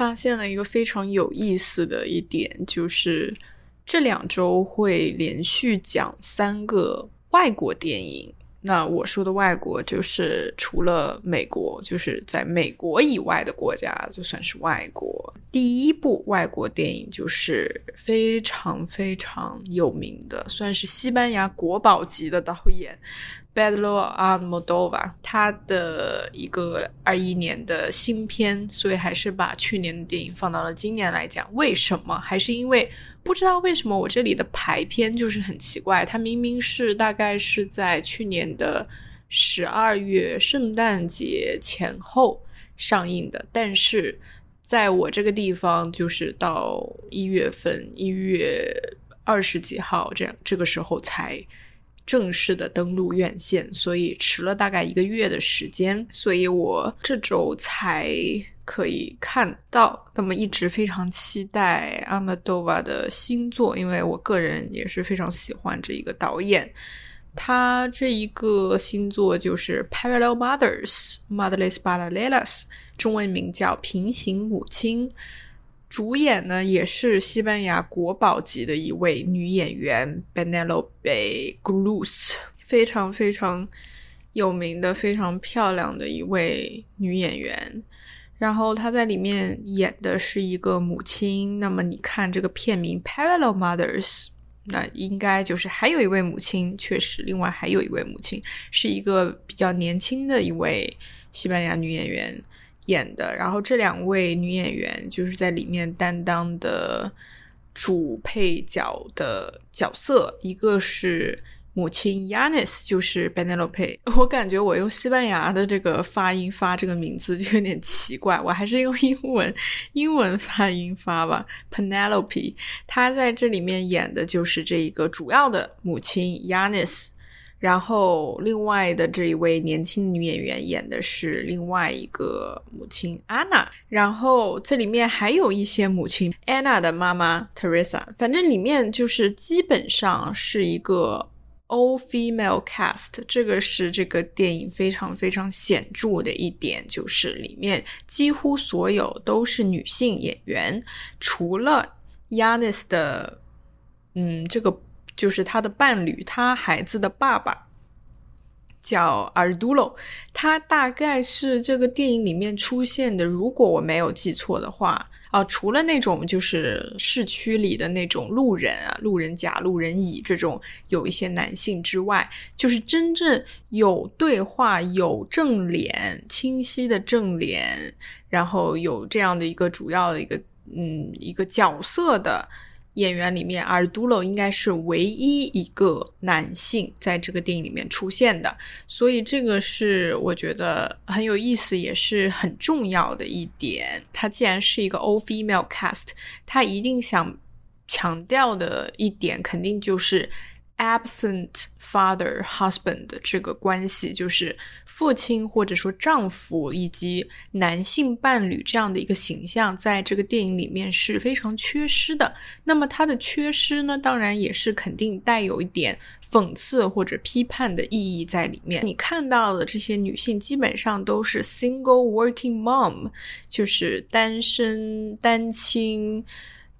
发现了一个非常有意思的一点，就是这两周会连续讲三个外国电影。那我说的外国，就是除了美国，就是在美国以外的国家，就算是外国。第一部外国电影就是非常非常有名的，算是西班牙国宝级的导演。Pedro Almodovar，他的一个二一年的新片，所以还是把去年的电影放到了今年来讲。为什么？还是因为不知道为什么我这里的排片就是很奇怪，它明明是大概是在去年的十二月圣诞节前后上映的，但是在我这个地方就是到一月份一月二十几号这样这个时候才。正式的登陆院线，所以迟了大概一个月的时间，所以我这周才可以看到。那么一直非常期待阿玛多瓦的新作，因为我个人也是非常喜欢这一个导演。他这一个新作就是《Parallel Mothers》（Motherless Paralelas），中文名叫《平行母亲》。主演呢，也是西班牙国宝级的一位女演员 Benelope Cruz，非常非常有名的、非常漂亮的一位女演员。然后她在里面演的是一个母亲。那么你看这个片名《Parallel Mothers》，那应该就是还有一位母亲。确实，另外还有一位母亲，是一个比较年轻的一位西班牙女演员。演的，然后这两位女演员就是在里面担当的主配角的角色，一个是母亲 Yanis，就是 Benelope。我感觉我用西班牙的这个发音发这个名字就有点奇怪，我还是用英文英文发音发吧。Penelope，她在这里面演的就是这一个主要的母亲 Yanis。然后，另外的这一位年轻女演员演的是另外一个母亲安娜。然后这里面还有一些母亲，安娜的妈妈 Teresa。反正里面就是基本上是一个 all female cast。这个是这个电影非常非常显著的一点，就是里面几乎所有都是女性演员，除了 Yanis 的，嗯，这个。就是他的伴侣，他孩子的爸爸叫 Ardulo，他大概是这个电影里面出现的，如果我没有记错的话啊，除了那种就是市区里的那种路人啊，路人甲、路人乙这种有一些男性之外，就是真正有对话、有正脸、清晰的正脸，然后有这样的一个主要的一个嗯一个角色的。演员里面，阿尔杜罗应该是唯一一个男性在这个电影里面出现的，所以这个是我觉得很有意思，也是很重要的一点。他既然是一个 all female cast，他一定想强调的一点，肯定就是。Absent father husband 这个关系，就是父亲或者说丈夫以及男性伴侣这样的一个形象，在这个电影里面是非常缺失的。那么它的缺失呢，当然也是肯定带有一点讽刺或者批判的意义在里面。你看到的这些女性基本上都是 single working mom，就是单身单亲、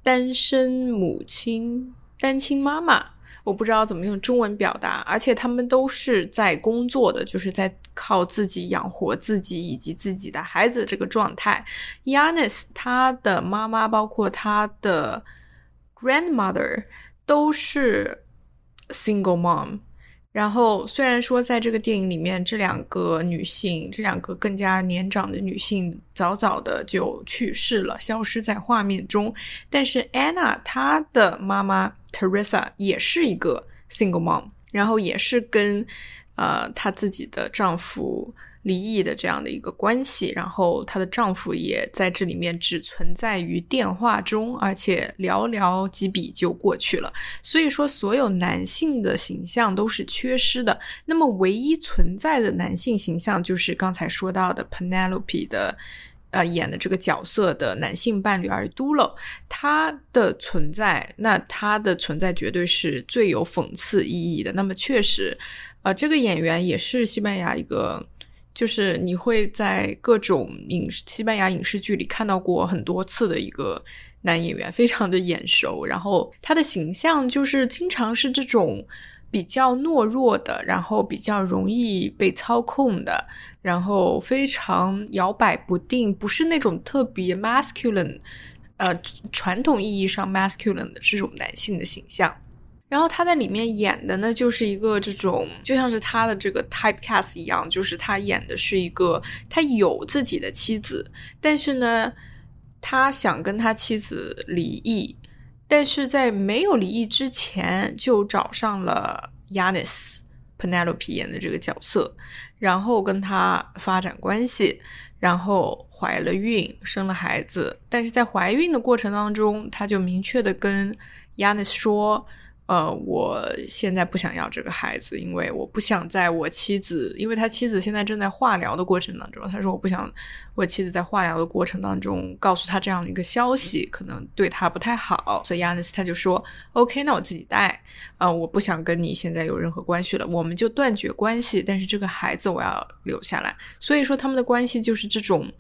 单身母亲、单亲妈妈。我不知道怎么用中文表达，而且他们都是在工作的，就是在靠自己养活自己以及自己的孩子这个状态。Yanis 他的妈妈，包括他的 grandmother 都是 single mom。然后虽然说在这个电影里面，这两个女性，这两个更加年长的女性早早的就去世了，消失在画面中，但是安娜她的妈妈。Teresa 也是一个 single mom，然后也是跟呃她自己的丈夫离异的这样的一个关系，然后她的丈夫也在这里面只存在于电话中，而且寥寥几笔就过去了。所以说，所有男性的形象都是缺失的。那么，唯一存在的男性形象就是刚才说到的 Penelope 的。呃，演的这个角色的男性伴侣尔杜洛，他的存在，那他的存在绝对是最有讽刺意义的。那么，确实，呃，这个演员也是西班牙一个就是你会在各种影视西班牙影视剧里看到过很多次的一个男演员，非常的眼熟。然后他的形象就是经常是这种比较懦弱的，然后比较容易被操控的，然后非常摇摆不定，不是那种特别 masculine，呃，传统意义上 masculine 的这种男性的形象。然后他在里面演的呢，就是一个这种，就像是他的这个 typecast 一样，就是他演的是一个他有自己的妻子，但是呢，他想跟他妻子离异，但是在没有离异之前就找上了 Yanis Penelope 演的这个角色，然后跟他发展关系，然后怀了孕，生了孩子，但是在怀孕的过程当中，他就明确的跟 Yanis 说。呃，我现在不想要这个孩子，因为我不想在我妻子，因为他妻子现在正在化疗的过程当中。他说我不想我妻子在化疗的过程当中告诉他这样一个消息，可能对他不太好。所以亚尼斯他就说：“OK，那我自己带。呃，我不想跟你现在有任何关系了，我们就断绝关系。但是这个孩子我要留下来。所以说他们的关系就是这种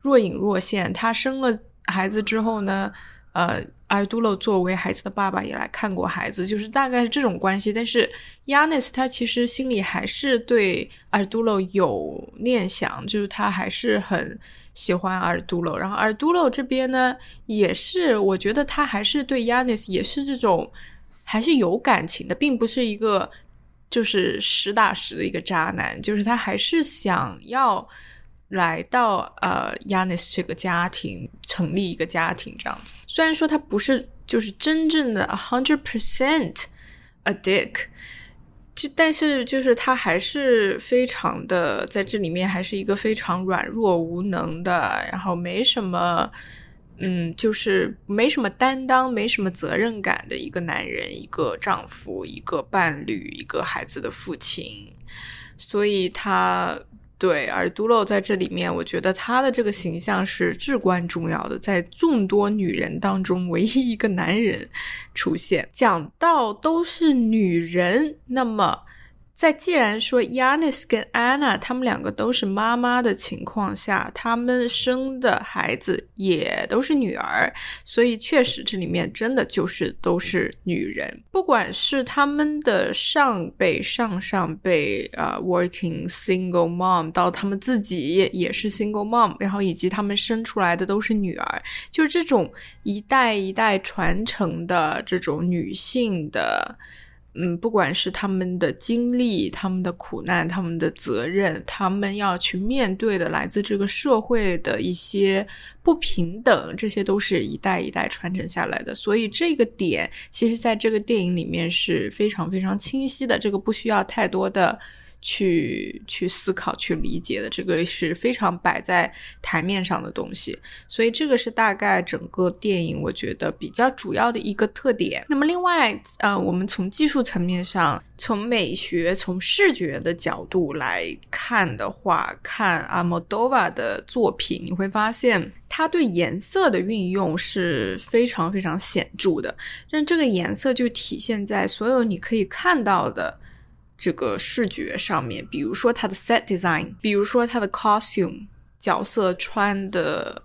若隐若现。他生了孩子之后呢？”呃，阿尔杜洛作为孩子的爸爸也来看过孩子，就是大概是这种关系。但是亚尼斯他其实心里还是对阿尔杜洛有念想，就是他还是很喜欢阿尔杜洛。然后阿尔杜洛这边呢，也是我觉得他还是对亚尼斯也是这种还是有感情的，并不是一个就是实打实的一个渣男，就是他还是想要。来到呃，Yanis 这个家庭，成立一个家庭这样子。虽然说他不是就是真正的 a hundred percent a dick，就但是就是他还是非常的在这里面还是一个非常软弱无能的，然后没什么，嗯，就是没什么担当、没什么责任感的一个男人，一个丈夫，一个伴侣，一个孩子的父亲，所以他。对，而杜洛在这里面，我觉得他的这个形象是至关重要的，在众多女人当中，唯一一个男人出现。讲到都是女人，那么。在既然说 Yanis 跟 Anna 他们两个都是妈妈的情况下，他们生的孩子也都是女儿，所以确实这里面真的就是都是女人。不管是他们的上辈、上上辈啊，working single mom，到他们自己也是 single mom，然后以及他们生出来的都是女儿，就是这种一代一代传承的这种女性的。嗯，不管是他们的经历、他们的苦难、他们的责任，他们要去面对的来自这个社会的一些不平等，这些都是一代一代传承下来的。所以这个点，其实在这个电影里面是非常非常清晰的。这个不需要太多的。去去思考、去理解的，这个是非常摆在台面上的东西，所以这个是大概整个电影我觉得比较主要的一个特点。那么另外，呃，我们从技术层面上，从美学、从视觉的角度来看的话，看阿莫多瓦的作品，你会发现他对颜色的运用是非常非常显著的，让这个颜色就体现在所有你可以看到的。这个视觉上面，比如说它的 set design，比如说它的 costume 角色穿的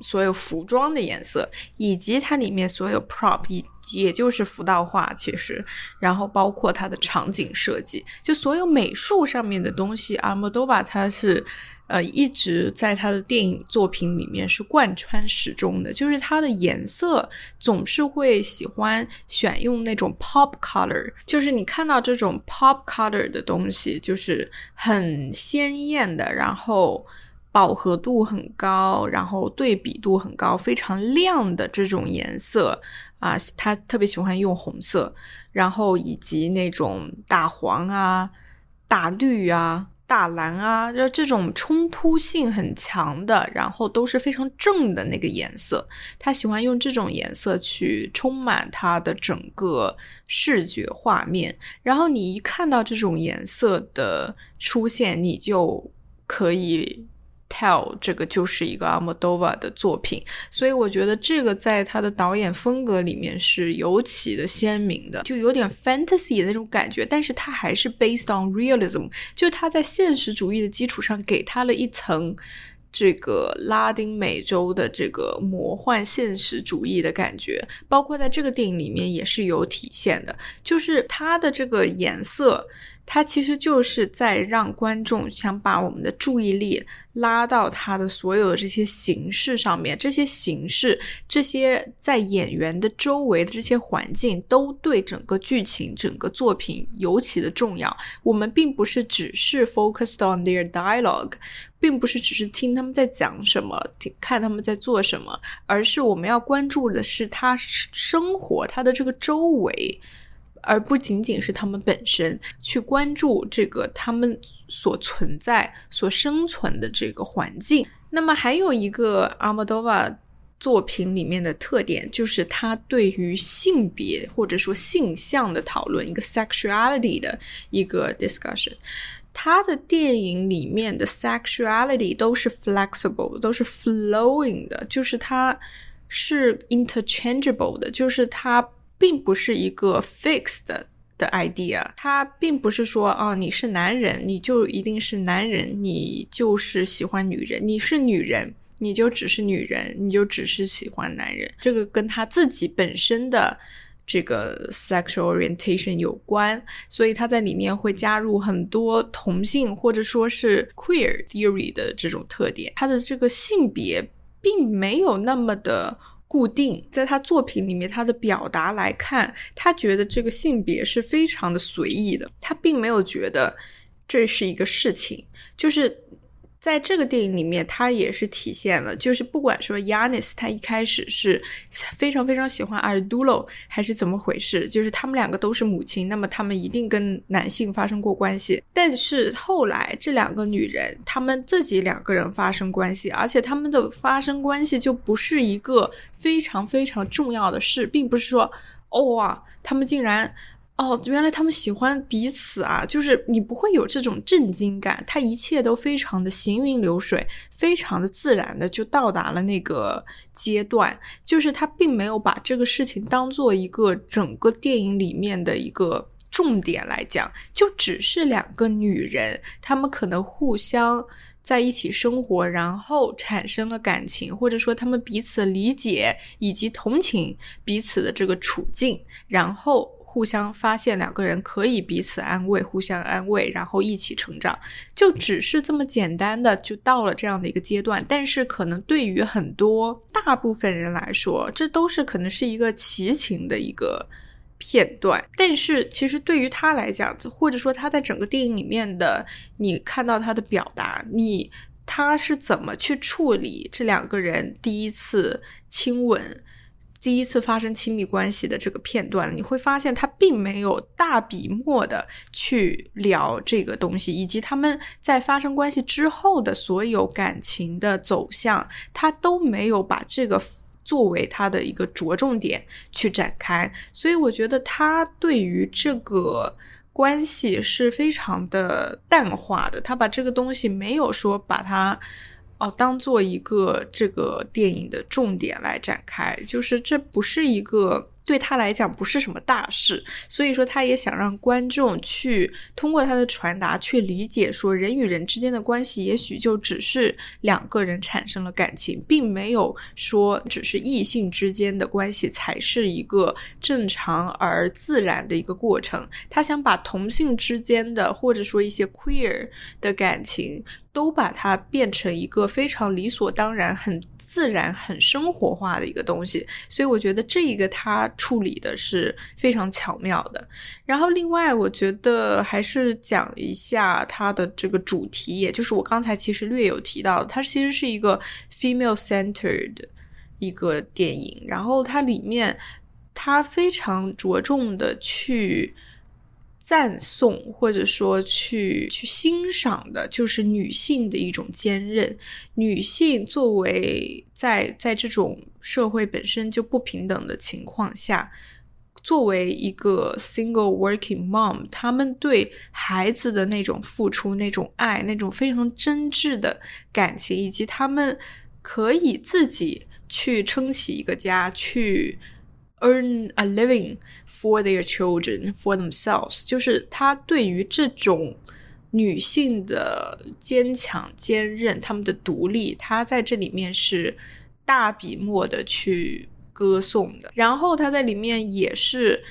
所有服装的颜色，以及它里面所有 prop，也也就是服道化，其实，然后包括它的场景设计，就所有美术上面的东西，阿莫多瓦它是。呃，一直在他的电影作品里面是贯穿始终的，就是它的颜色总是会喜欢选用那种 pop color，就是你看到这种 pop color 的东西，就是很鲜艳的，然后饱和度很高，然后对比度很高，非常亮的这种颜色啊，他特别喜欢用红色，然后以及那种大黄啊、大绿啊。大蓝啊，就这种冲突性很强的，然后都是非常正的那个颜色。他喜欢用这种颜色去充满他的整个视觉画面。然后你一看到这种颜色的出现，你就可以 tell 这个就是一个阿莫多瓦的作品，所以我觉得这个在他的导演风格里面是尤其的鲜明的，就有点 fantasy 的那种感觉，但是它还是 based on realism，就他在现实主义的基础上给他了一层。这个拉丁美洲的这个魔幻现实主义的感觉，包括在这个电影里面也是有体现的，就是它的这个颜色。它其实就是在让观众想把我们的注意力拉到它的所有的这些形式上面，这些形式，这些在演员的周围的这些环境，都对整个剧情、整个作品尤其的重要。我们并不是只是 focused on their dialogue，并不是只是听他们在讲什么，看他们在做什么，而是我们要关注的是他生活、他的这个周围。而不仅仅是他们本身去关注这个他们所存在、所生存的这个环境。那么还有一个阿莫多瓦作品里面的特点，就是他对于性别或者说性向的讨论，一个 sexuality 的一个 discussion。他的电影里面的 sexuality 都是 flexible，都是 flowing 的，就是它是 interchangeable 的，就是它。并不是一个 fixed 的 idea，它并不是说啊，你是男人，你就一定是男人，你就是喜欢女人；你是女人，你就只是女人，你就只是喜欢男人。这个跟他自己本身的这个 sexual orientation 有关，所以他在里面会加入很多同性或者说是 queer theory 的这种特点。他的这个性别并没有那么的。固定在他作品里面，他的表达来看，他觉得这个性别是非常的随意的，他并没有觉得这是一个事情，就是。在这个电影里面，他也是体现了，就是不管说 Yanis 他一开始是非常非常喜欢 Ardulo，还是怎么回事，就是他们两个都是母亲，那么他们一定跟男性发生过关系。但是后来这两个女人，她们自己两个人发生关系，而且他们的发生关系就不是一个非常非常重要的事，并不是说，哦哇，他们竟然。哦，原来他们喜欢彼此啊！就是你不会有这种震惊感，他一切都非常的行云流水，非常的自然的就到达了那个阶段。就是他并没有把这个事情当做一个整个电影里面的一个重点来讲，就只是两个女人，她们可能互相在一起生活，然后产生了感情，或者说他们彼此理解以及同情彼此的这个处境，然后。互相发现两个人可以彼此安慰，互相安慰，然后一起成长，就只是这么简单的就到了这样的一个阶段。但是可能对于很多大部分人来说，这都是可能是一个奇情的一个片段。但是其实对于他来讲，或者说他在整个电影里面的，你看到他的表达，你他是怎么去处理这两个人第一次亲吻。第一次发生亲密关系的这个片段，你会发现他并没有大笔墨的去聊这个东西，以及他们在发生关系之后的所有感情的走向，他都没有把这个作为他的一个着重点去展开。所以我觉得他对于这个关系是非常的淡化的，他把这个东西没有说把它。哦，当做一个这个电影的重点来展开，就是这不是一个。对他来讲不是什么大事，所以说他也想让观众去通过他的传达去理解，说人与人之间的关系也许就只是两个人产生了感情，并没有说只是异性之间的关系才是一个正常而自然的一个过程。他想把同性之间的或者说一些 queer 的感情都把它变成一个非常理所当然很。自然很生活化的一个东西，所以我觉得这一个他处理的是非常巧妙的。然后另外，我觉得还是讲一下它的这个主题，也就是我刚才其实略有提到，它其实是一个 female centered 一个电影。然后它里面，它非常着重的去。赞颂或者说去去欣赏的，就是女性的一种坚韧。女性作为在在这种社会本身就不平等的情况下，作为一个 single working mom，他们对孩子的那种付出、那种爱、那种非常真挚的感情，以及他们可以自己去撑起一个家，去 earn a living for their children for themselves，就是他对于这种。女性的坚强、坚韧，她们的独立，她在这里面是大笔墨的去歌颂的。然后她在里面也是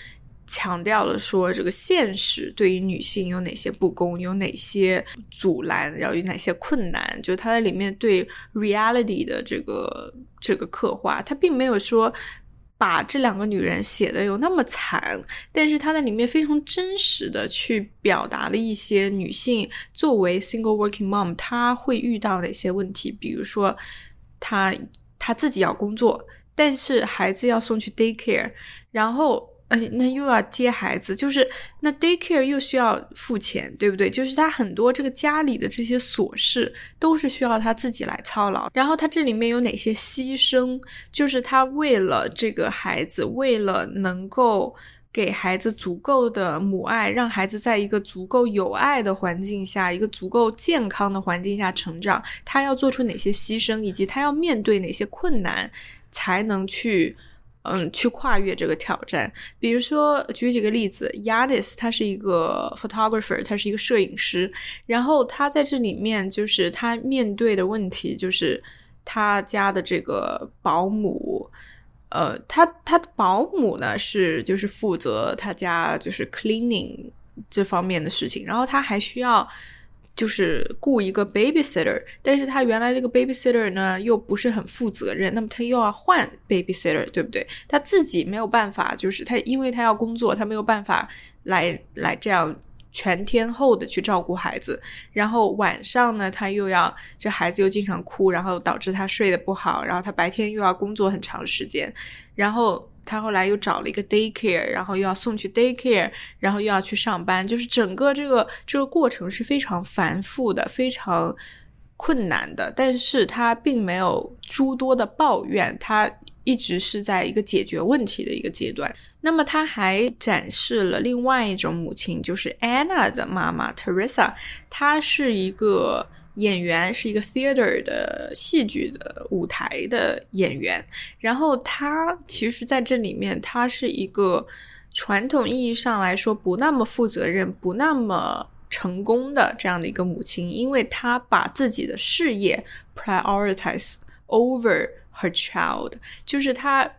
强调了说，这个现实对于女性有哪些不公，有哪些阻拦，然后有哪些困难。就她在里面对 reality 的这个这个刻画，她并没有说。把这两个女人写的有那么惨，但是她在里面非常真实的去表达了一些女性作为 single working mom 她会遇到的一些问题，比如说她她自己要工作，但是孩子要送去 daycare，然后。而且那又要接孩子，就是那 daycare 又需要付钱，对不对？就是他很多这个家里的这些琐事都是需要他自己来操劳。然后他这里面有哪些牺牲？就是他为了这个孩子，为了能够给孩子足够的母爱，让孩子在一个足够有爱的环境下，一个足够健康的环境下成长，他要做出哪些牺牲，以及他要面对哪些困难，才能去。嗯，去跨越这个挑战。比如说，举几个例子，Yanis 他是一个 photographer，他是一个摄影师。然后他在这里面，就是他面对的问题，就是他家的这个保姆，呃，他他的保姆呢是就是负责他家就是 cleaning 这方面的事情，然后他还需要。就是雇一个 babysitter，但是他原来这个 babysitter 呢又不是很负责任，那么他又要换 babysitter，对不对？他自己没有办法，就是他因为他要工作，他没有办法来来这样全天候的去照顾孩子。然后晚上呢，他又要这孩子又经常哭，然后导致他睡得不好，然后他白天又要工作很长时间，然后。他后来又找了一个 daycare，然后又要送去 daycare，然后又要去上班，就是整个这个这个过程是非常繁复的，非常困难的。但是他并没有诸多的抱怨，他一直是在一个解决问题的一个阶段。那么他还展示了另外一种母亲，就是 Anna 的妈妈 Teresa，她是一个。演员是一个 theater 的戏剧的舞台的演员，然后他其实在这里面，他是一个传统意义上来说不那么负责任、不那么成功的这样的一个母亲，因为她把自己的事业 prioritize over her child，就是她。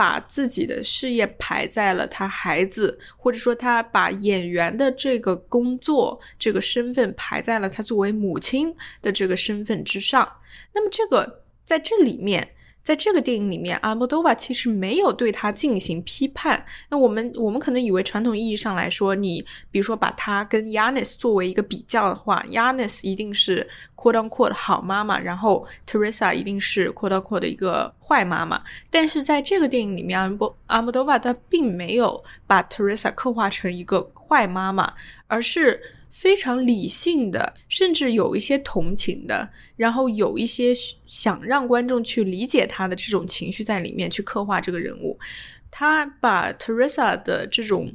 把自己的事业排在了他孩子，或者说他把演员的这个工作、这个身份排在了他作为母亲的这个身份之上。那么，这个在这里面。在这个电影里面，阿莫多瓦其实没有对他进行批判。那我们我们可能以为传统意义上来说，你比如说把他跟 Yanis 作为一个比较的话，Yanis 一定是 quote unquote 好妈妈，然后 Teresa 一定是 quote unquote 的一个坏妈妈。但是在这个电影里面，阿莫阿莫多瓦他并没有把 Teresa 刻画成一个坏妈妈，而是。非常理性的，甚至有一些同情的，然后有一些想让观众去理解他的这种情绪在里面去刻画这个人物。他把 Teresa 的这种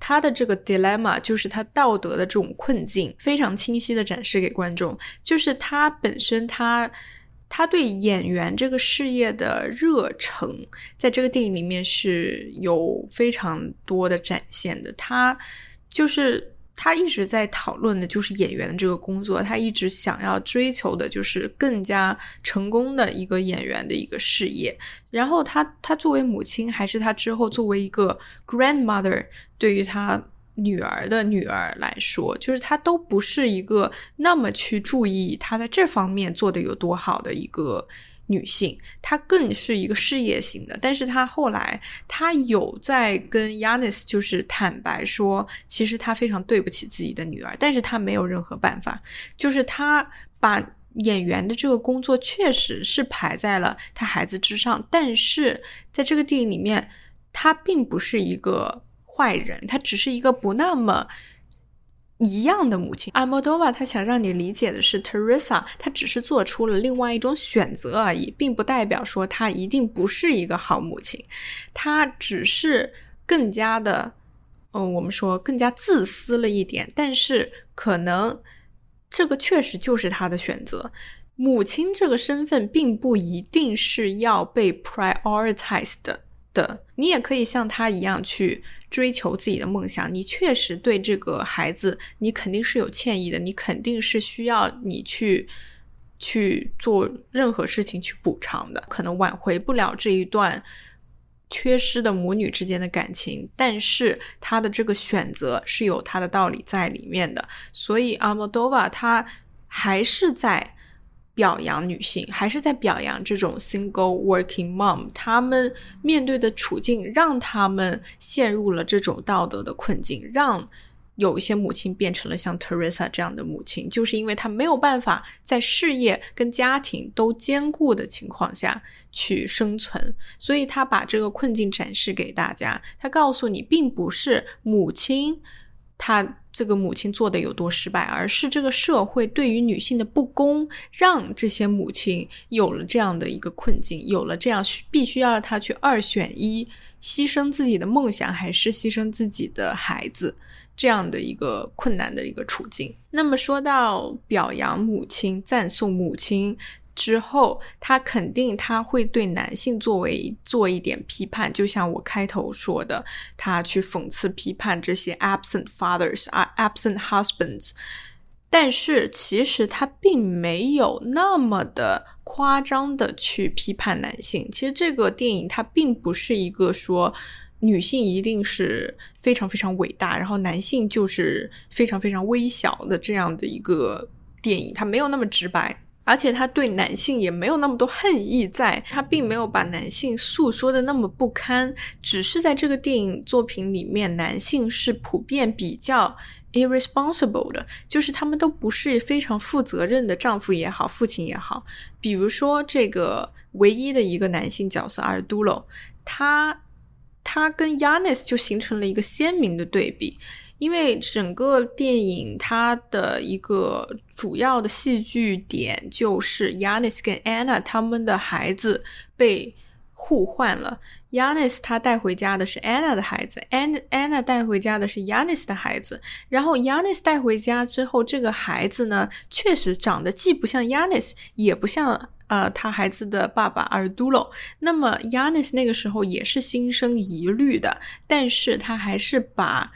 他的这个 dilemma，就是他道德的这种困境，非常清晰的展示给观众。就是他本身，他他对演员这个事业的热诚，在这个电影里面是有非常多的展现的。他就是。他一直在讨论的就是演员的这个工作，他一直想要追求的就是更加成功的一个演员的一个事业。然后他他作为母亲，还是他之后作为一个 grandmother，对于他女儿的女儿来说，就是他都不是一个那么去注意他在这方面做的有多好的一个。女性，她更是一个事业型的，但是她后来，她有在跟 Yanis 就是坦白说，其实她非常对不起自己的女儿，但是她没有任何办法，就是她把演员的这个工作确实是排在了她孩子之上，但是在这个电影里面，她并不是一个坏人，她只是一个不那么。一样的母亲，阿莫多瓦，他想让你理解的是，Teresa，她只是做出了另外一种选择而已，并不代表说她一定不是一个好母亲，她只是更加的，嗯，我们说更加自私了一点，但是可能这个确实就是他的选择。母亲这个身份并不一定是要被 prioritized 的，你也可以像他一样去追求自己的梦想。你确实对这个孩子，你肯定是有歉意的，你肯定是需要你去去做任何事情去补偿的，可能挽回不了这一段。缺失的母女之间的感情，但是他的这个选择是有他的道理在里面的，所以阿莫多瓦他还是在表扬女性，还是在表扬这种 single working mom，他们面对的处境让他们陷入了这种道德的困境，让。有一些母亲变成了像 Teresa 这样的母亲，就是因为她没有办法在事业跟家庭都兼顾的情况下去生存，所以她把这个困境展示给大家。她告诉你，并不是母亲她这个母亲做的有多失败，而是这个社会对于女性的不公，让这些母亲有了这样的一个困境，有了这样必须要让她去二选一，牺牲自己的梦想，还是牺牲自己的孩子。这样的一个困难的一个处境。那么说到表扬母亲、赞颂母亲之后，他肯定他会对男性作为做一点批判，就像我开头说的，他去讽刺批判这些 absent fathers 啊，absent husbands。但是其实他并没有那么的夸张的去批判男性。其实这个电影它并不是一个说。女性一定是非常非常伟大，然后男性就是非常非常微小的这样的一个电影，它没有那么直白，而且他对男性也没有那么多恨意，在他并没有把男性诉说的那么不堪，只是在这个电影作品里面，男性是普遍比较 irresponsible 的，就是他们都不是非常负责任的丈夫也好，父亲也好。比如说这个唯一的一个男性角色阿尔杜罗，他。他跟 Yanis 就形成了一个鲜明的对比，因为整个电影它的一个主要的戏剧点就是 Yanis 跟 Anna 他们的孩子被互换了，Yanis 他带回家的是 Anna 的孩子，And Anna 带回家的是 Yanis 的孩子，然后 Yanis 带回家之后，这个孩子呢确实长得既不像 Yanis，也不像。呃，他孩子的爸爸阿尔杜罗，那么 Yanis 那个时候也是心生疑虑的，但是他还是把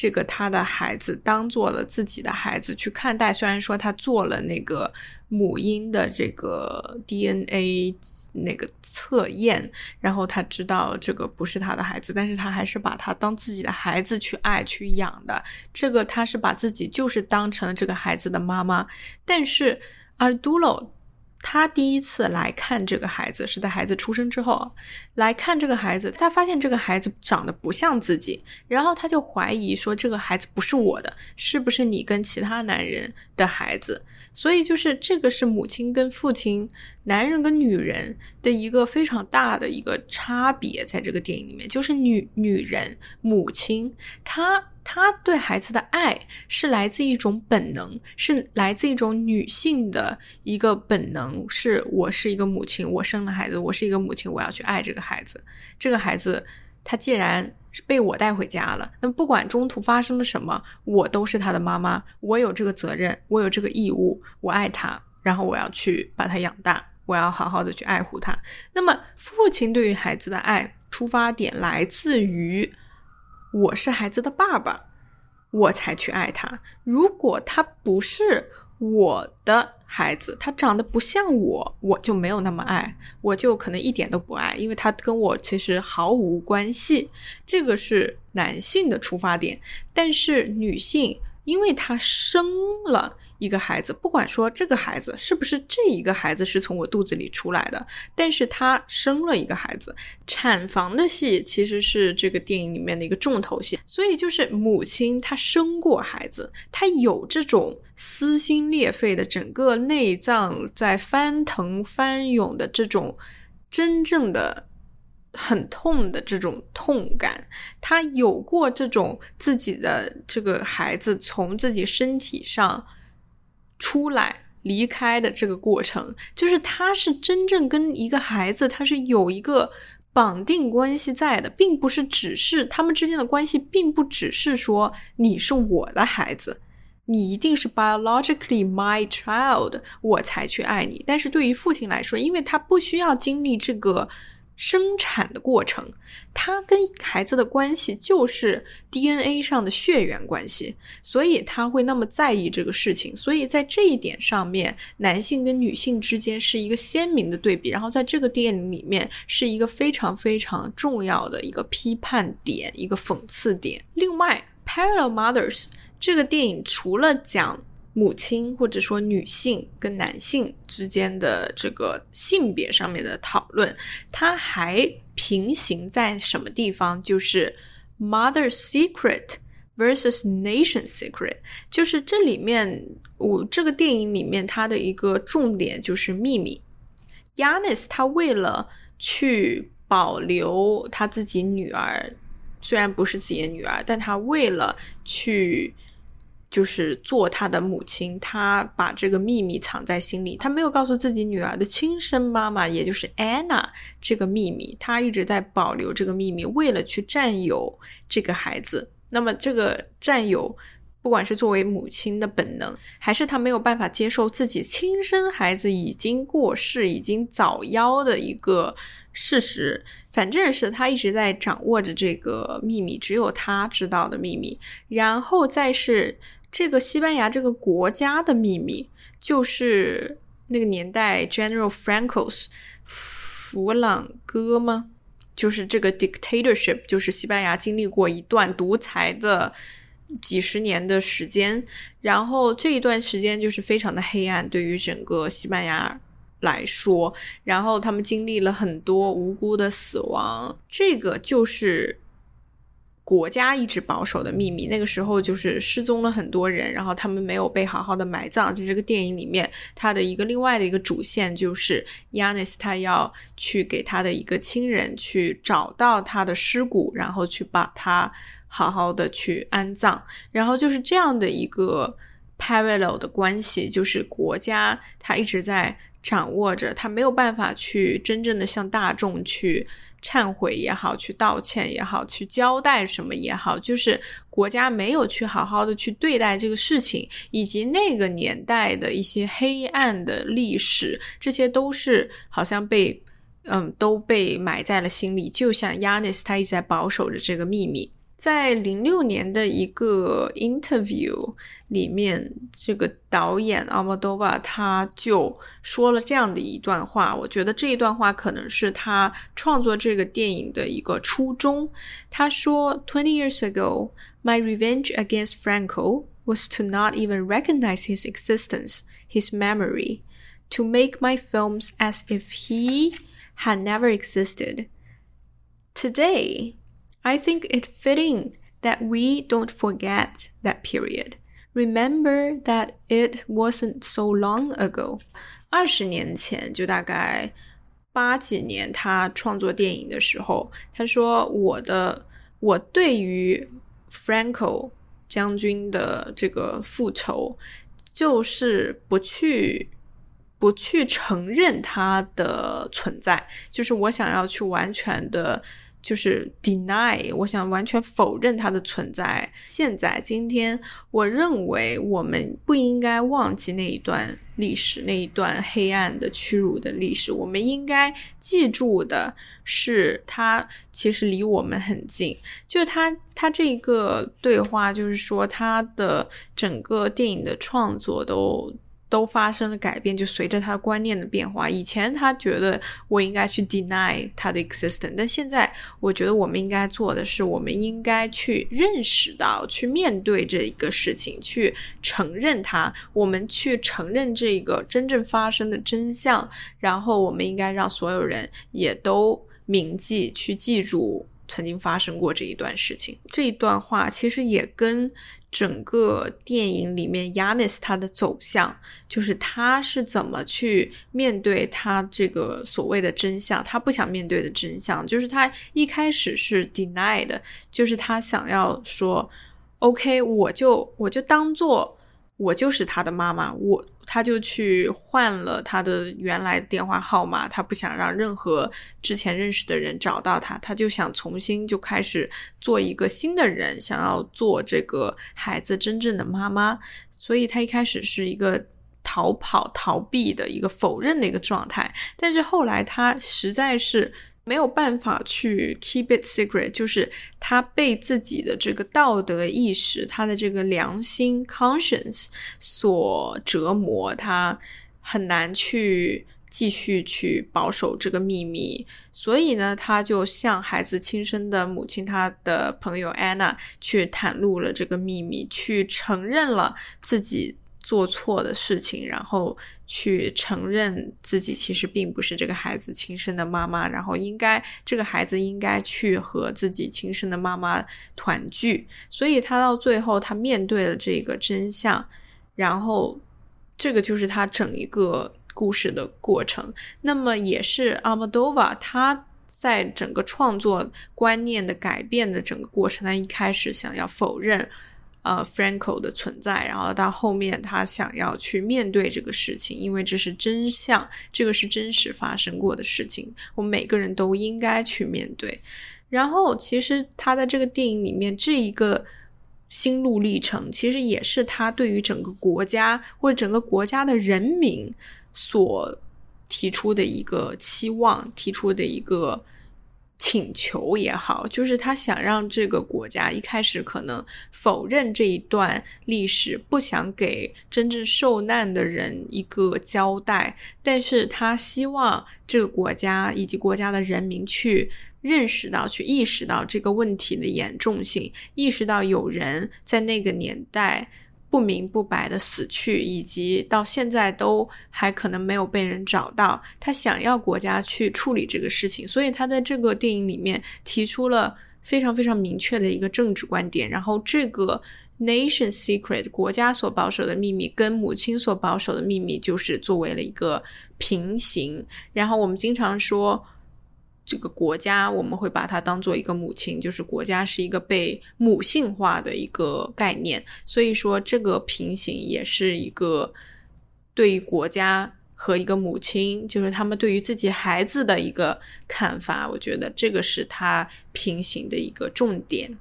这个他的孩子当做了自己的孩子去看待。虽然说他做了那个母婴的这个 DNA 那个测验，然后他知道这个不是他的孩子，但是他还是把他当自己的孩子去爱去养的。这个他是把自己就是当成了这个孩子的妈妈，但是阿尔杜罗。他第一次来看这个孩子是在孩子出生之后来看这个孩子，他发现这个孩子长得不像自己，然后他就怀疑说这个孩子不是我的，是不是你跟其他男人的孩子？所以就是这个是母亲跟父亲、男人跟女人的一个非常大的一个差别，在这个电影里面，就是女女人母亲她。他对孩子的爱是来自一种本能，是来自一种女性的一个本能。是我是一个母亲，我生了孩子，我是一个母亲，我要去爱这个孩子。这个孩子，他既然是被我带回家了，那不管中途发生了什么，我都是他的妈妈，我有这个责任，我有这个义务，我爱他，然后我要去把他养大，我要好好的去爱护他。那么，父亲对于孩子的爱出发点来自于。我是孩子的爸爸，我才去爱他。如果他不是我的孩子，他长得不像我，我就没有那么爱，我就可能一点都不爱，因为他跟我其实毫无关系。这个是男性的出发点，但是女性，因为她生了。一个孩子，不管说这个孩子是不是这一个孩子是从我肚子里出来的，但是他生了一个孩子，产房的戏其实是这个电影里面的一个重头戏。所以就是母亲她生过孩子，她有这种撕心裂肺的整个内脏在翻腾翻涌的这种真正的很痛的这种痛感，她有过这种自己的这个孩子从自己身体上。出来离开的这个过程，就是他是真正跟一个孩子，他是有一个绑定关系在的，并不是只是他们之间的关系，并不只是说你是我的孩子，你一定是 biologically my child，我才去爱你。但是对于父亲来说，因为他不需要经历这个。生产的过程，他跟孩子的关系就是 DNA 上的血缘关系，所以他会那么在意这个事情。所以在这一点上面，男性跟女性之间是一个鲜明的对比。然后在这个电影里面，是一个非常非常重要的一个批判点，一个讽刺点。另外，《Parallel Mothers》这个电影除了讲。母亲或者说女性跟男性之间的这个性别上面的讨论，它还平行在什么地方？就是 mother secret versus nation secret，就是这里面我这个电影里面它的一个重点就是秘密。Yanis 他为了去保留他自己女儿，虽然不是自己的女儿，但他为了去。就是做他的母亲，他把这个秘密藏在心里，他没有告诉自己女儿的亲生妈妈，也就是 Anna 这个秘密，他一直在保留这个秘密，为了去占有这个孩子。那么这个占有，不管是作为母亲的本能，还是他没有办法接受自己亲生孩子已经过世、已经早夭的一个事实，反正是他一直在掌握着这个秘密，只有他知道的秘密，然后再是。这个西班牙这个国家的秘密，就是那个年代，General Franco's 弗朗哥吗？就是这个 dictatorship，就是西班牙经历过一段独裁的几十年的时间，然后这一段时间就是非常的黑暗，对于整个西班牙来说，然后他们经历了很多无辜的死亡，这个就是。国家一直保守的秘密，那个时候就是失踪了很多人，然后他们没有被好好的埋葬。在这个电影里面，他的一个另外的一个主线就是亚尼斯，他要去给他的一个亲人去找到他的尸骨，然后去把他好好的去安葬。然后就是这样的一个 parallel 的关系，就是国家他一直在掌握着，他没有办法去真正的向大众去。忏悔也好，去道歉也好，去交代什么也好，就是国家没有去好好的去对待这个事情，以及那个年代的一些黑暗的历史，这些都是好像被嗯都被埋在了心里。就像 Yanis，他一直在保守着这个秘密。在零六年的一个 interview 里面，这个导演阿莫多瓦他就说了这样的一段话，我觉得这一段话可能是他创作这个电影的一个初衷。他说：“Twenty years ago, my revenge against Franco was to not even recognize his existence, his memory, to make my films as if he had never existed. Today.” I think it's fitting that we don't forget that period. Remember that it wasn't so long ago. 二十年前，就大概八几年，他创作电影的时候，他说：“我的，我对于 Franco 将军的这个复仇，就是不去，不去承认他的存在，就是我想要去完全的。”就是 deny，我想完全否认它的存在。现在今天，我认为我们不应该忘记那一段历史，那一段黑暗的屈辱的历史。我们应该记住的是，它其实离我们很近。就是他，他这个对话，就是说他的整个电影的创作都。都发生了改变，就随着他观念的变化。以前他觉得我应该去 deny 他的 existence，但现在我觉得我们应该做的是，我们应该去认识到、去面对这一个事情，去承认它。我们去承认这个真正发生的真相，然后我们应该让所有人也都铭记、去记住曾经发生过这一段事情。这一段话其实也跟。整个电影里面，Yanis 他的走向就是他是怎么去面对他这个所谓的真相，他不想面对的真相，就是他一开始是 deny 的，就是他想要说，OK，我就我就当做我就是他的妈妈，我他就去换了他的原来电话号码，他不想让任何之前认识的人找到他，他就想重新就开始做一个新的人，想要做这个孩子真正的妈妈。所以他一开始是一个逃跑、逃避的一个否认的一个状态，但是后来他实在是。没有办法去 keep it secret，就是他被自己的这个道德意识、他的这个良心 conscience 所折磨，他很难去继续去保守这个秘密。所以呢，他就向孩子亲生的母亲、他的朋友 Anna 去袒露了这个秘密，去承认了自己。做错的事情，然后去承认自己其实并不是这个孩子亲生的妈妈，然后应该这个孩子应该去和自己亲生的妈妈团聚。所以他到最后，他面对了这个真相，然后这个就是他整一个故事的过程。那么也是阿莫多瓦他在整个创作观念的改变的整个过程，他一开始想要否认。呃，Franco 的存在，然后到后面他想要去面对这个事情，因为这是真相，这个是真实发生过的事情，我们每个人都应该去面对。然后，其实他在这个电影里面这一个心路历程，其实也是他对于整个国家或者整个国家的人民所提出的一个期望，提出的一个。请求也好，就是他想让这个国家一开始可能否认这一段历史，不想给真正受难的人一个交代，但是他希望这个国家以及国家的人民去认识到、去意识到这个问题的严重性，意识到有人在那个年代。不明不白的死去，以及到现在都还可能没有被人找到。他想要国家去处理这个事情，所以他在这个电影里面提出了非常非常明确的一个政治观点。然后，这个 nation secret 国家所保守的秘密跟母亲所保守的秘密，就是作为了一个平行。然后，我们经常说。这个国家，我们会把它当做一个母亲，就是国家是一个被母性化的一个概念，所以说这个平行也是一个对于国家和一个母亲，就是他们对于自己孩子的一个看法。我觉得这个是它平行的一个重点，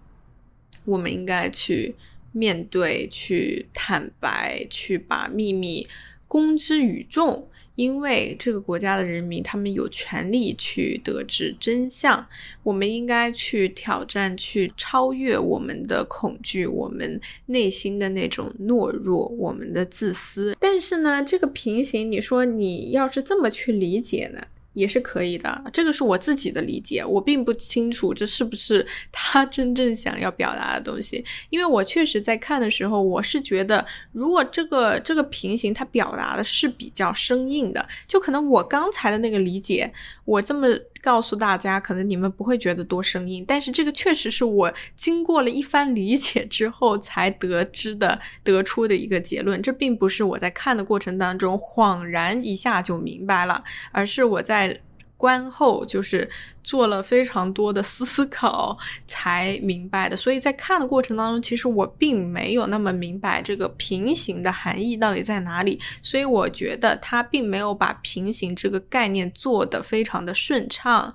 我们应该去面对、去坦白、去把秘密公之于众。因为这个国家的人民，他们有权利去得知真相。我们应该去挑战，去超越我们的恐惧，我们内心的那种懦弱，我们的自私。但是呢，这个平行，你说你要是这么去理解呢？也是可以的，这个是我自己的理解，我并不清楚这是不是 他真正想要表达的东西。因为我确实在看的时候，我是觉得，如果这个这个平行，它表达的是比较生硬的，就可能我刚才的那个理解，我这么。告诉大家，可能你们不会觉得多生硬，但是这个确实是我经过了一番理解之后才得知的、得出的一个结论。这并不是我在看的过程当中恍然一下就明白了，而是我在。观后就是做了非常多的思考才明白的，所以在看的过程当中，其实我并没有那么明白这个平行的含义到底在哪里，所以我觉得他并没有把平行这个概念做得非常的顺畅，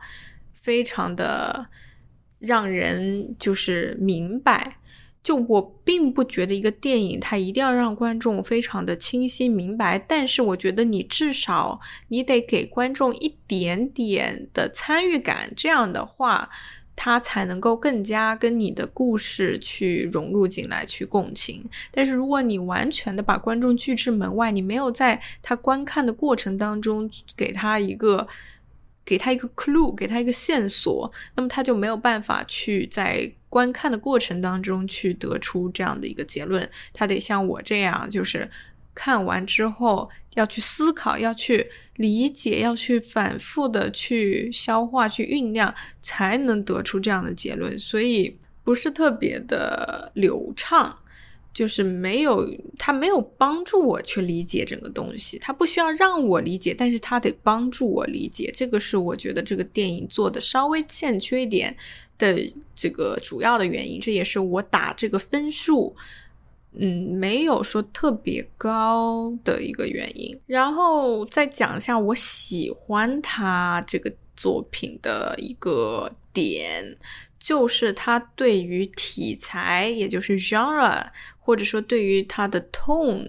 非常的让人就是明白。就我并不觉得一个电影它一定要让观众非常的清晰明白，但是我觉得你至少你得给观众一点点的参与感，这样的话他才能够更加跟你的故事去融入进来，去共情。但是如果你完全的把观众拒之门外，你没有在他观看的过程当中给他一个。给他一个 clue，给他一个线索，那么他就没有办法去在观看的过程当中去得出这样的一个结论。他得像我这样，就是看完之后要去思考，要去理解，要去反复的去消化、去酝酿，才能得出这样的结论。所以不是特别的流畅。就是没有，他没有帮助我去理解整个东西，他不需要让我理解，但是他得帮助我理解，这个是我觉得这个电影做的稍微欠缺一点的这个主要的原因，这也是我打这个分数嗯，没有说特别高的一个原因。然后再讲一下我喜欢他这个作品的一个点，就是他对于题材，也就是 genre，或者说对于他的 tone，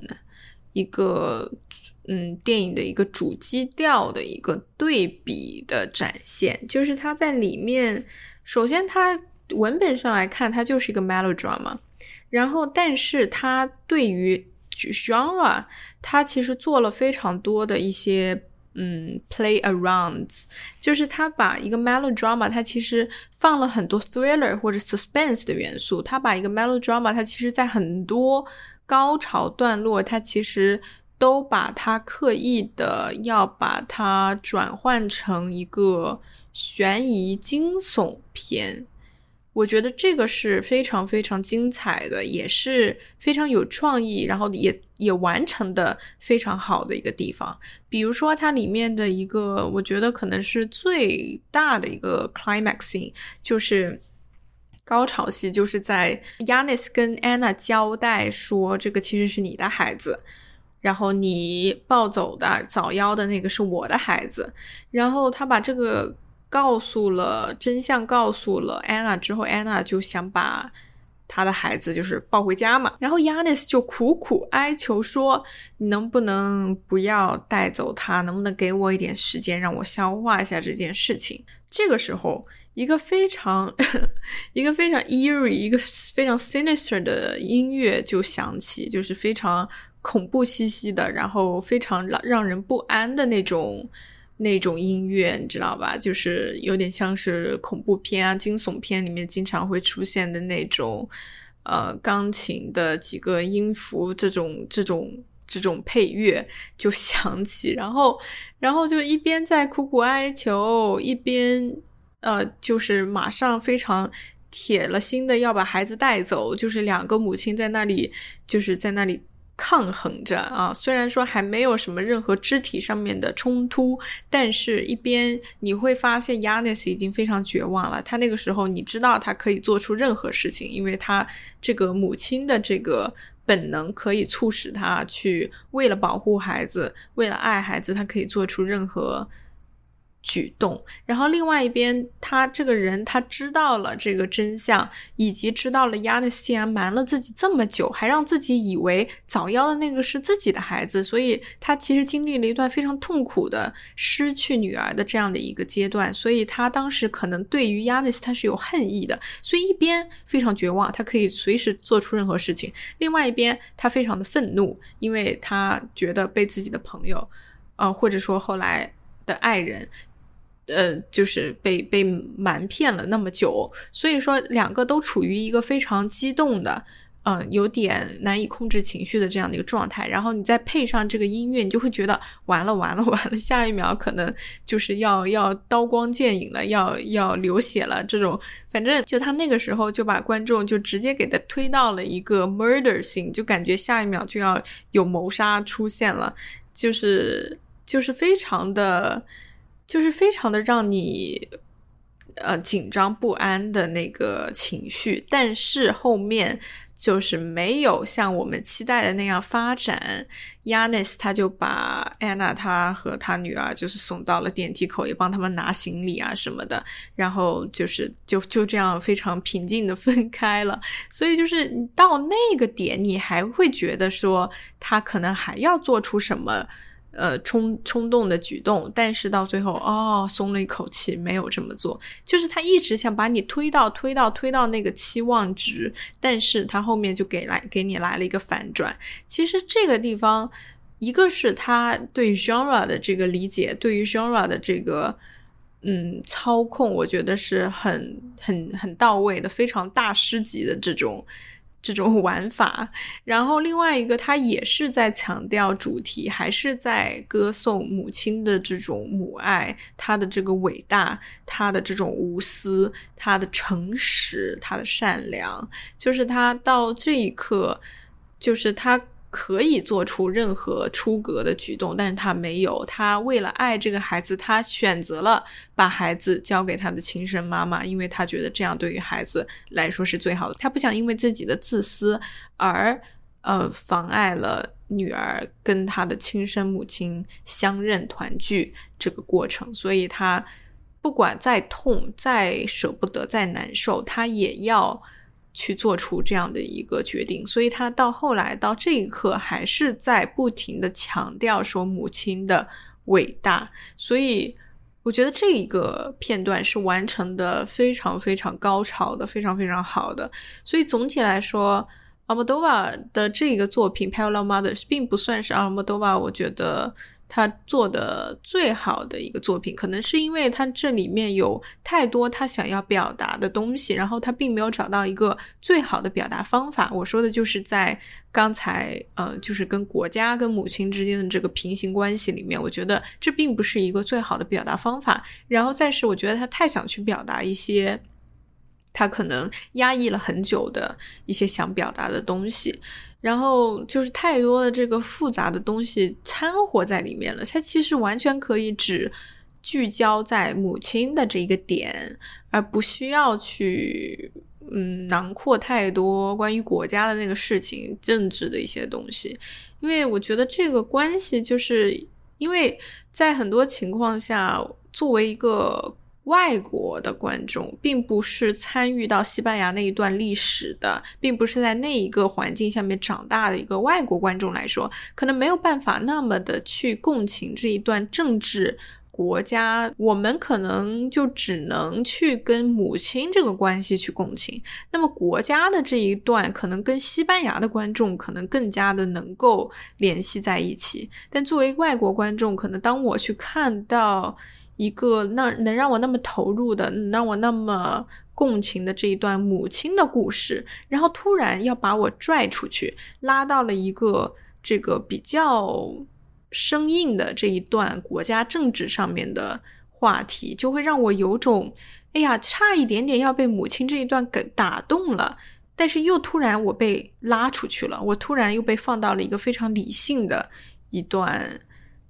一个嗯电影的一个主基调的一个对比的展现，就是他在里面，首先它文本上来看，它就是一个 melodrama。然后，但是它对于 genre，它其实做了非常多的一些嗯 play arounds，就是它把一个 melodrama，它其实放了很多 thriller 或者 suspense 的元素。它把一个 melodrama，它其实在很多高潮段落，它其实都把它刻意的要把它转换成一个悬疑惊悚片。我觉得这个是非常非常精彩的，也是非常有创意，然后也也完成的非常好的一个地方。比如说，它里面的一个，我觉得可能是最大的一个 climaxing，就是高潮戏，就是在 Yanis 跟 Anna 交代说，这个其实是你的孩子，然后你抱走的早夭的那个是我的孩子，然后他把这个。告诉了真相，告诉了安娜之后，安娜就想把她的孩子就是抱回家嘛。然后 Yanis 就苦苦哀求说：“你能不能不要带走他？能不能给我一点时间，让我消化一下这件事情？”这个时候，一个非常 一个非常 eerie、一个非常 sinister 的音乐就响起，就是非常恐怖兮兮的，然后非常让让人不安的那种。那种音乐你知道吧？就是有点像是恐怖片啊、惊悚片里面经常会出现的那种，呃，钢琴的几个音符，这种、这种、这种配乐就 响起，然后，然后就一边在苦苦哀求，一边呃，就是马上非常铁了心的要把孩子带走，就是两个母亲在那里，就是在那里。抗衡着啊，虽然说还没有什么任何肢体上面的冲突，但是一边你会发现 y a n s 已经非常绝望了。他那个时候，你知道他可以做出任何事情，因为他这个母亲的这个本能可以促使他去为了保护孩子，为了爱孩子，他可以做出任何。举动，然后另外一边，他这个人他知道了这个真相，以及知道了亚尼斯竟然瞒了自己这么久，还让自己以为早夭的那个是自己的孩子，所以他其实经历了一段非常痛苦的失去女儿的这样的一个阶段，所以他当时可能对于亚尼斯他是有恨意的，所以一边非常绝望，他可以随时做出任何事情；另外一边他非常的愤怒，因为他觉得被自己的朋友，呃，或者说后来的爱人。呃，就是被被瞒骗了那么久，所以说两个都处于一个非常激动的，嗯，有点难以控制情绪的这样的一个状态。然后你再配上这个音乐，你就会觉得完了完了 完了，下一秒可能就是要要刀光剑影了，要要流血了。这种反正就他那个时候就把观众就直接给他推到了一个 murder scene，就感觉下一秒就要有谋杀出现了，就是就是非常的。就是非常的让你呃紧张不安的那个情绪，但是后面就是没有像我们期待的那样发展。Yanis 他就把 Anna 他和他女儿就是送到了电梯口，也帮他们拿行李啊什么的，然后就是就就这样非常平静的分开了。所以就是到那个点，你还会觉得说他可能还要做出什么。呃，冲冲动的举动，但是到最后，哦，松了一口气，没有这么做。就是他一直想把你推到推到推到那个期望值，但是他后面就给来给你来了一个反转。其实这个地方，一个是他对 genre 的这个理解，对于 genre 的这个嗯操控，我觉得是很很很到位的，非常大师级的这种。这种玩法，然后另外一个，他也是在强调主题，还是在歌颂母亲的这种母爱，他的这个伟大，他的这种无私，他的诚实，他的善良，就是他到这一刻，就是他。可以做出任何出格的举动，但是他没有。他为了爱这个孩子，他选择了把孩子交给他的亲生妈妈，因为他觉得这样对于孩子来说是最好的。他不想因为自己的自私而呃，妨碍了女儿跟她的亲生母亲相认团聚这个过程，所以她不管再痛、再舍不得、再难受，她也要去做出这样的一个决定。所以他到后来到这一刻，还是在不停的强调说母亲的伟大。所以。我觉得这一个片段是完成的非常非常高潮的，非常非常好的。所以总体来说，阿莫多瓦的这个作品《palamother》并不算是阿莫多瓦，我觉得。他做的最好的一个作品，可能是因为他这里面有太多他想要表达的东西，然后他并没有找到一个最好的表达方法。我说的就是在刚才，呃，就是跟国家跟母亲之间的这个平行关系里面，我觉得这并不是一个最好的表达方法。然后再是，我觉得他太想去表达一些他可能压抑了很久的一些想表达的东西。然后就是太多的这个复杂的东西掺和在里面了，它其实完全可以只聚焦在母亲的这一个点，而不需要去嗯囊括太多关于国家的那个事情、政治的一些东西，因为我觉得这个关系就是因为在很多情况下，作为一个。外国的观众并不是参与到西班牙那一段历史的，并不是在那一个环境下面长大的一个外国观众来说，可能没有办法那么的去共情这一段政治国家。我们可能就只能去跟母亲这个关系去共情。那么国家的这一段，可能跟西班牙的观众可能更加的能够联系在一起。但作为外国观众，可能当我去看到。一个那能让我那么投入的，让我那么共情的这一段母亲的故事，然后突然要把我拽出去，拉到了一个这个比较生硬的这一段国家政治上面的话题，就会让我有种，哎呀，差一点点要被母亲这一段给打动了，但是又突然我被拉出去了，我突然又被放到了一个非常理性的一段。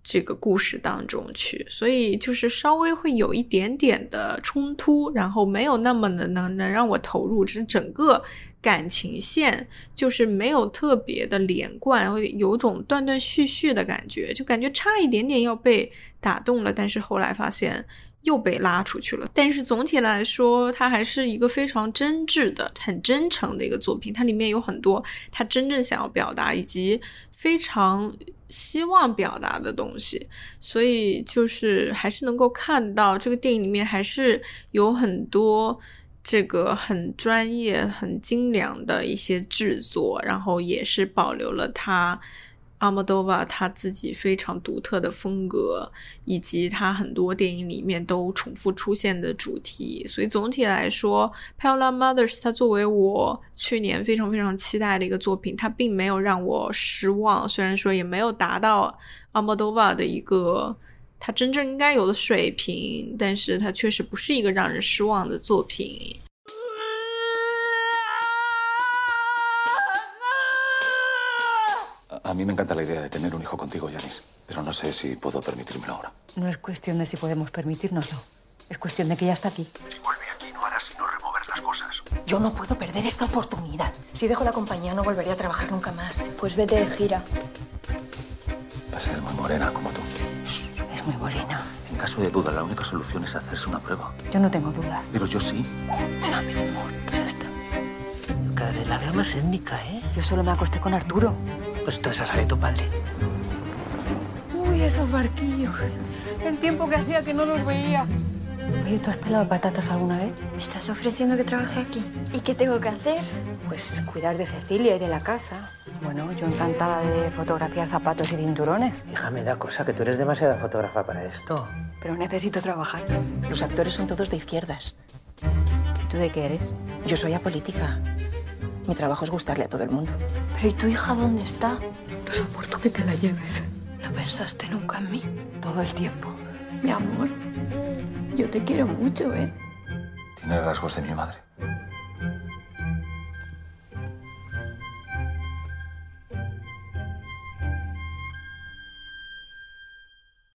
这个故事当中去，所以就是稍微会有一点点的冲突，然后没有那么的能能让我投入，这整个感情线就是没有特别的连贯，会有种断断续续的感觉，就感觉差一点点要被打动了，但是后来发现。又被拉出去了，但是总体来说，它还是一个非常真挚的、很真诚的一个作品。它里面有很多他真正想要表达以及非常希望表达的东西，所以就是还是能够看到这个电影里面还是有很多这个很专业、很精良的一些制作，然后也是保留了它。阿莫多瓦他自己非常独特的风格，以及他很多电影里面都重复出现的主题，所以总体来说，《p a l a Mothers》它作为我去年非常非常期待的一个作品，它并没有让我失望。虽然说也没有达到阿莫多瓦的一个他真正应该有的水平，但是它确实不是一个让人失望的作品。A mí me encanta la idea de tener un hijo contigo, Yanis, pero no sé si puedo permitírmelo ahora. No es cuestión de si podemos permitírnoslo. Es cuestión de que ya está aquí. Si vuelve aquí, no hará sino remover las cosas. Yo no puedo perder esta oportunidad. Si dejo la compañía, no volvería a trabajar nunca más. Pues vete de gira. Va a ser muy morena como tú. Es muy morena. En caso de duda, la única solución es hacerse una prueba. Yo no tengo dudas. Pero yo sí. mi amor. ¿Qué es esto? Cada vez la veo más étnica, ¿eh? Yo solo me acosté con Arturo. Pues entonces esa de tu padre. Uy, esos barquillos. El tiempo que hacía que no los veía. Oye, ¿tú has pelado patatas alguna vez? ¿Me estás ofreciendo que trabaje aquí? ¿Y qué tengo que hacer? Pues cuidar de Cecilia y de la casa. Bueno, yo encantada de fotografiar zapatos y cinturones. Hija, me da cosa que tú eres demasiada fotógrafa para esto. Pero necesito trabajar. Los actores son todos de izquierdas. ¿Y tú de qué eres? Yo soy apolítica. Mi trabajo es gustarle a todo el mundo. ¿Pero y tu hija dónde está? No soporto que te la lleves. ¿No pensaste nunca en mí? Todo el tiempo. Mi amor, yo te quiero mucho, ¿eh? Tiene rasgos de mi madre.